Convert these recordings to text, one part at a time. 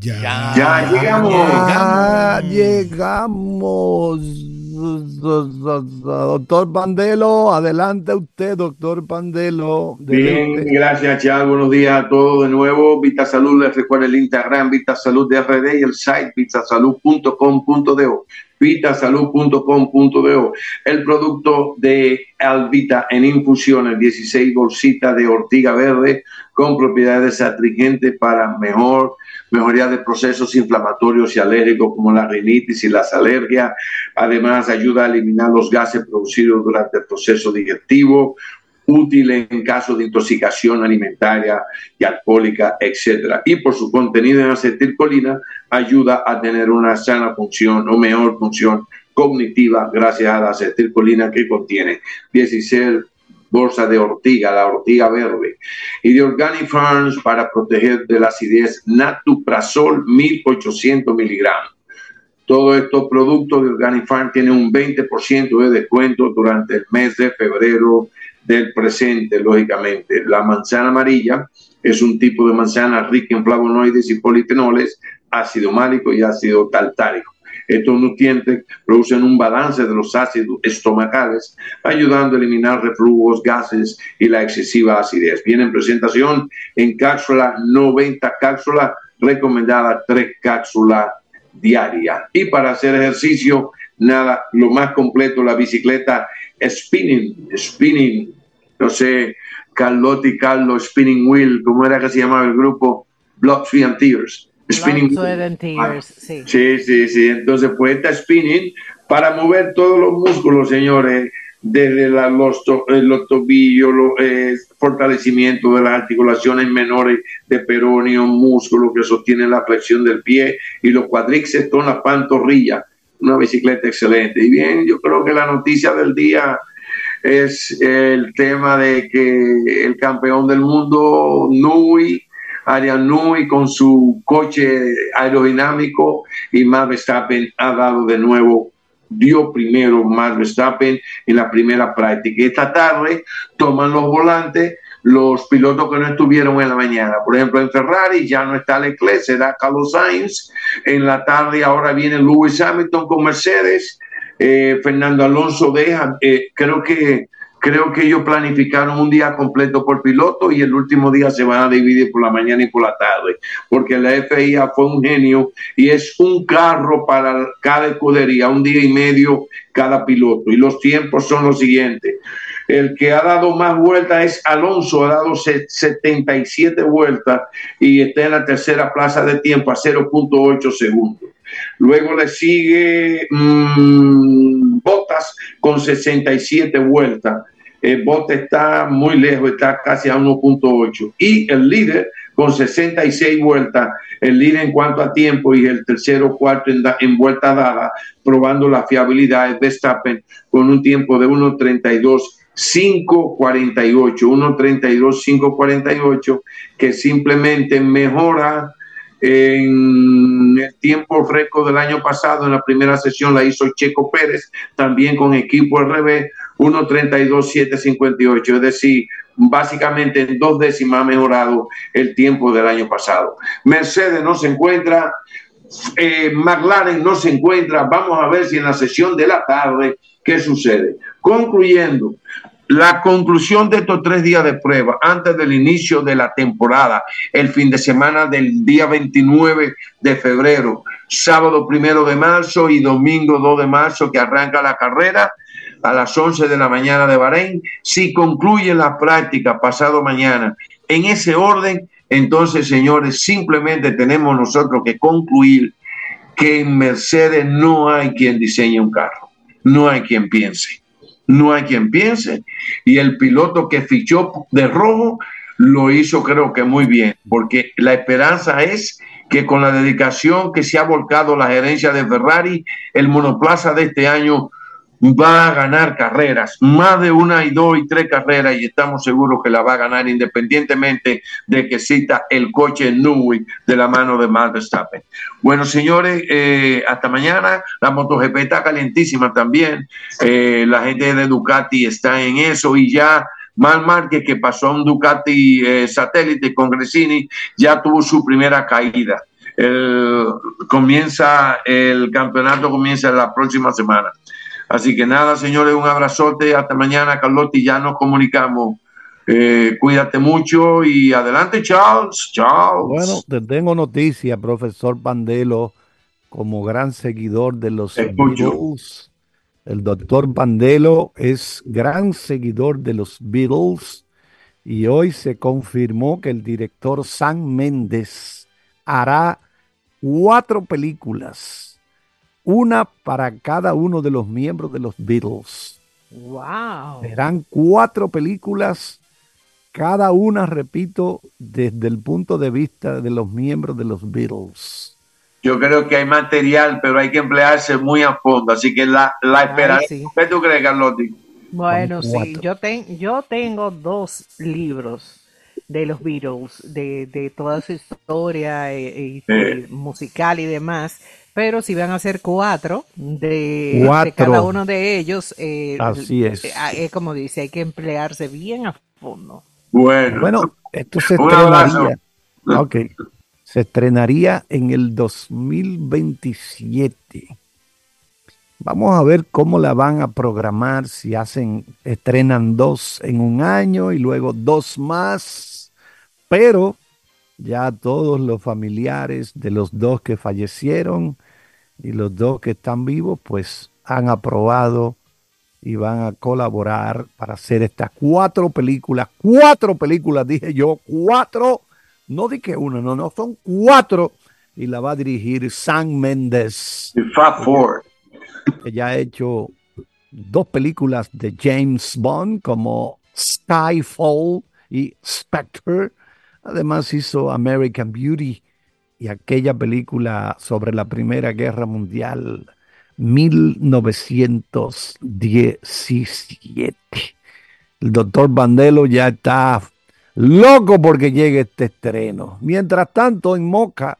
Ya, ya llegamos. Ya llegamos. Doctor Pandelo, adelante usted, doctor Pandelo. Bien, gracias, Chad. Buenos días a todos de nuevo. Vita Salud, les recuerdo el Instagram, Vita Salud de RD y el site vitasalud.com.do. Vitasalud.com.do. El producto de Alvita en infusiones, 16 bolsitas de ortiga verde con propiedades astringentes para mejor mejoría de procesos inflamatorios y alérgicos como la rinitis y las alergias. Además, ayuda a eliminar los gases producidos durante el proceso digestivo, útil en caso de intoxicación alimentaria y alcohólica, etc. Y por su contenido en acetilcolina, ayuda a tener una sana función o mejor función cognitiva gracias a la acetilcolina que contiene 16 bolsa de ortiga, la ortiga verde, y de Organic Farms para proteger de la acidez Natuprazol 1800 miligramos. Todos estos productos de Organic Farm tienen un 20% de descuento durante el mes de febrero del presente, lógicamente. La manzana amarilla es un tipo de manzana rica en flavonoides y polifenoles, ácido málico y ácido taltárico. Estos nutrientes producen un balance de los ácidos estomacales, ayudando a eliminar reflujos, gases y la excesiva acidez. Viene en presentación en cápsula 90 cápsulas, recomendada 3 cápsulas diarias. Y para hacer ejercicio, nada, lo más completo, la bicicleta spinning, spinning, no sé, Carlotti Carlos Spinning Wheel, ¿cómo era que se llamaba el grupo? Blood, and Tears spinning. Ah, sí. sí, sí, Entonces, pues está spinning para mover todos los músculos, señores, desde los, eh, los, tobillos, los, eh, fortalecimiento de las articulaciones menores de peroneo, músculo que sostiene la flexión del pie y los cuadríceps con la pantorrilla. Una bicicleta excelente. Y bien, yo creo que la noticia del día es el tema de que el campeón del mundo, Nui, Arianui con su coche aerodinámico y Max Verstappen ha dado de nuevo dio primero Max Verstappen en la primera práctica. Esta tarde toman los volantes los pilotos que no estuvieron en la mañana. Por ejemplo, en Ferrari ya no está Leclerc, será Carlos Sainz. En la tarde ahora viene Lewis Hamilton con Mercedes. Eh, Fernando Alonso deja, eh, creo que Creo que ellos planificaron un día completo por piloto y el último día se van a dividir por la mañana y por la tarde, porque la FIA fue un genio y es un carro para cada escudería, un día y medio cada piloto. Y los tiempos son los siguientes. El que ha dado más vueltas es Alonso, ha dado 77 vueltas y está en la tercera plaza de tiempo a 0.8 segundos. Luego le sigue mmm, Botas con 67 vueltas el bote está muy lejos, está casi a 1.8. Y el líder con 66 vueltas, el líder en cuanto a tiempo y el tercero cuarto en, en vuelta dada, probando la fiabilidad de Verstappen con un tiempo de 1.32. 548, 1.32, 548, que simplemente mejora en el tiempo récord del año pasado, en la primera sesión la hizo Checo Pérez, también con equipo al revés, 1.32.758, es decir, básicamente en dos décimas ha mejorado el tiempo del año pasado. Mercedes no se encuentra, eh, McLaren no se encuentra, vamos a ver si en la sesión de la tarde, ¿qué sucede? Concluyendo, la conclusión de estos tres días de prueba antes del inicio de la temporada, el fin de semana del día 29 de febrero, sábado primero de marzo y domingo 2 de marzo que arranca la carrera, a las 11 de la mañana de Bahrein. Si concluye la práctica pasado mañana en ese orden, entonces, señores, simplemente tenemos nosotros que concluir que en Mercedes no hay quien diseñe un carro, no hay quien piense, no hay quien piense. Y el piloto que fichó de rojo lo hizo creo que muy bien, porque la esperanza es que con la dedicación que se ha volcado la gerencia de Ferrari, el monoplaza de este año va a ganar carreras, más de una y dos y tres carreras, y estamos seguros que la va a ganar independientemente de que cita el coche Nui de la mano de Max Verstappen. Bueno, señores, eh, hasta mañana. La MotoGP está calentísima también. Eh, la gente de Ducati está en eso y ya Mal Márquez, que pasó a un Ducati eh, satélite con Gresini, ya tuvo su primera caída. El, comienza el campeonato comienza la próxima semana. Así que nada, señores, un abrazote. Hasta mañana, Carlotti. Ya nos comunicamos. Eh, cuídate mucho y adelante, Charles. Charles. Bueno, te tengo noticia, profesor Pandelo, como gran seguidor de los Beatles. El doctor Pandelo es gran seguidor de los Beatles y hoy se confirmó que el director Sam Méndez hará cuatro películas, una para cada uno de los miembros de los Beatles. Wow. Serán cuatro películas, cada una, repito, desde el punto de vista de los miembros de los Beatles. Yo creo que hay material, pero hay que emplearse muy a fondo, así que la, la espera. ¿Qué tú crees, Carlotti? Bueno, sí, yo, yo tengo dos libros de los Beatles, de, de toda su historia eh, eh, musical y demás. Pero si van a ser cuatro de, cada uno de ellos, eh, así es. es como dice, hay que emplearse bien a fondo. Bueno, bueno esto se estrenaría. Ok, se estrenaría en el 2027. Vamos a ver cómo la van a programar, si hacen, estrenan dos en un año y luego dos más pero ya todos los familiares de los dos que fallecieron y los dos que están vivos, pues han aprobado y van a colaborar para hacer estas cuatro películas. Cuatro películas, dije yo, cuatro. No dije una, no, no, son cuatro. Y la va a dirigir Sam Mendes. Que ya ha hecho dos películas de James Bond como Skyfall y Spectre Además hizo American Beauty y aquella película sobre la Primera Guerra Mundial, 1917. El doctor Bandelo ya está loco porque llegue este estreno. Mientras tanto, en Moca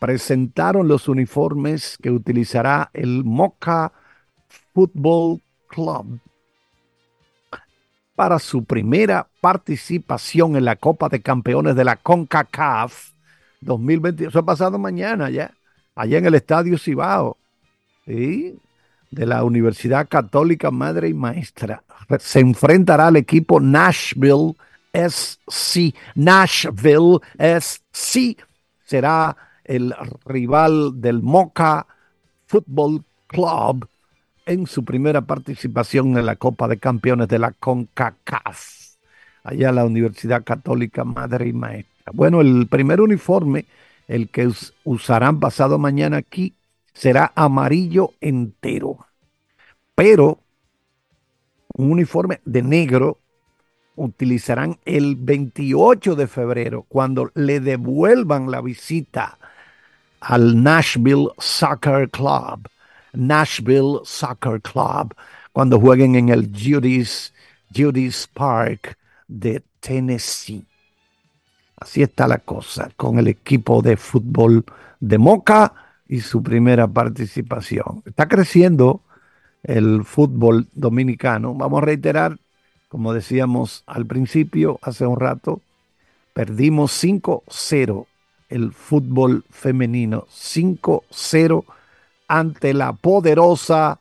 presentaron los uniformes que utilizará el Moca Football Club para su primera participación en la Copa de Campeones de la CONCACAF 2020. Eso ha pasado mañana ya, allá en el Estadio Cibao, de la Universidad Católica Madre y Maestra. Se enfrentará al equipo Nashville SC. Nashville SC será el rival del Moca Football Club en su primera participación en la Copa de Campeones de la CONCACAF, allá la Universidad Católica Madre y Maestra. Bueno, el primer uniforme, el que usarán pasado mañana aquí, será amarillo entero, pero un uniforme de negro utilizarán el 28 de febrero, cuando le devuelvan la visita al Nashville Soccer Club Nashville Soccer Club cuando jueguen en el Judy's, Park de Tennessee. Así está la cosa con el equipo de fútbol de Moca y su primera participación. Está creciendo el fútbol dominicano. Vamos a reiterar, como decíamos al principio, hace un rato, perdimos 5-0 el fútbol femenino. 5-0 ante la poderosa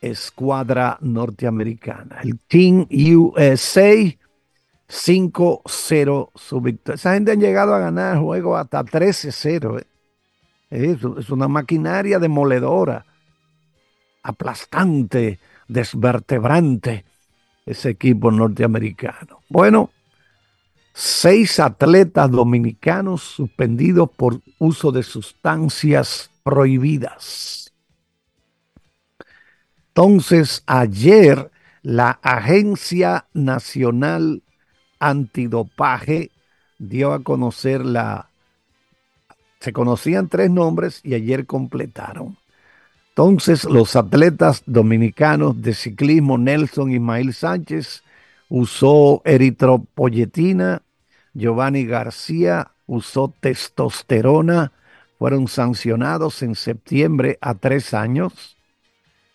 escuadra norteamericana. El Team USA 5-0 su victoria. Esa gente han llegado a ganar juego hasta 13-0. ¿eh? Es, una maquinaria demoledora, aplastante, desvertebrante, ese equipo norteamericano. Bueno, seis atletas dominicanos suspendidos por uso de sustancias prohibidas. Entonces, ayer la Agencia Nacional Antidopaje dio a conocer la... Se conocían tres nombres y ayer completaron. Entonces, los atletas dominicanos de ciclismo Nelson Ismael Sánchez usó eritropoyetina, Giovanni García usó testosterona, fueron sancionados en septiembre a tres años.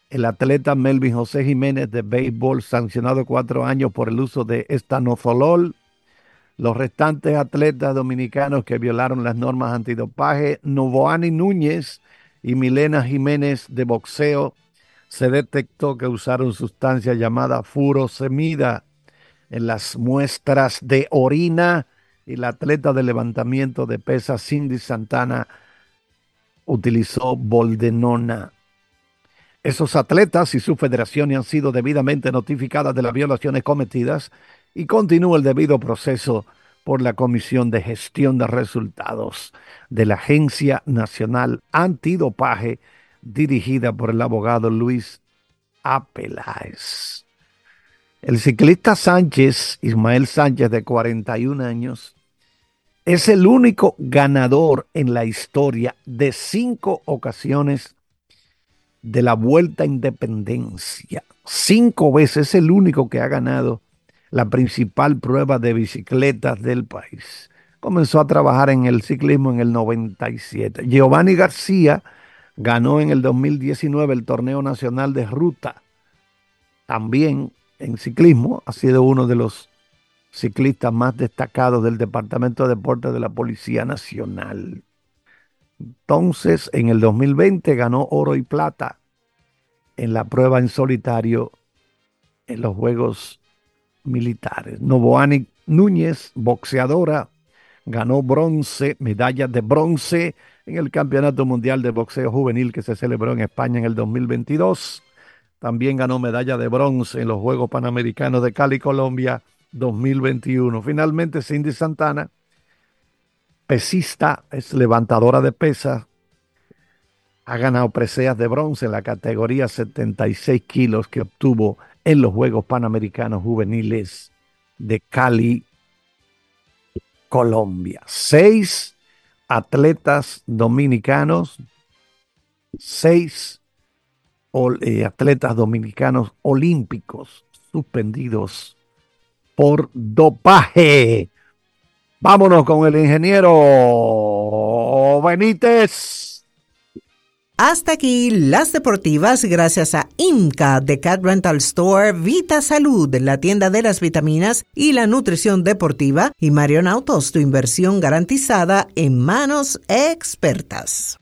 El atleta Melvin José Jiménez de béisbol sancionado cuatro años por el uso de estanozolol. Los restantes atletas dominicanos que violaron las normas antidopaje, Novoani Núñez y Milena Jiménez de boxeo, se detectó que usaron sustancia llamada furosemida en las muestras de orina y la atleta de levantamiento de pesas Cindy Santana utilizó boldenona. Esos atletas y su federación han sido debidamente notificadas de las violaciones cometidas y continúa el debido proceso por la Comisión de Gestión de Resultados de la Agencia Nacional Antidopaje dirigida por el abogado Luis Apeláez. El ciclista Sánchez, Ismael Sánchez, de 41 años, es el único ganador en la historia de cinco ocasiones de la Vuelta a Independencia. Cinco veces es el único que ha ganado la principal prueba de bicicletas del país. Comenzó a trabajar en el ciclismo en el 97. Giovanni García ganó en el 2019 el torneo nacional de ruta. También en ciclismo ha sido uno de los ciclistas más destacados del Departamento de Deportes de la Policía Nacional. Entonces, en el 2020 ganó oro y plata en la prueba en solitario en los Juegos Militares. Novoani Núñez, boxeadora, ganó bronce, medalla de bronce en el Campeonato Mundial de Boxeo Juvenil que se celebró en España en el 2022. También ganó medalla de bronce en los Juegos Panamericanos de Cali, Colombia 2021. Finalmente, Cindy Santana, pesista, es levantadora de pesas, ha ganado preseas de bronce en la categoría 76 kilos que obtuvo en los Juegos Panamericanos Juveniles de Cali, Colombia. Seis atletas dominicanos, seis eh, atletas dominicanos olímpicos suspendidos por dopaje. Vámonos con el ingeniero Benítez. Hasta aquí las deportivas gracias a IMCA de Cat Rental Store, Vita Salud, la tienda de las vitaminas y la nutrición deportiva y Marion Autos, tu inversión garantizada en manos expertas.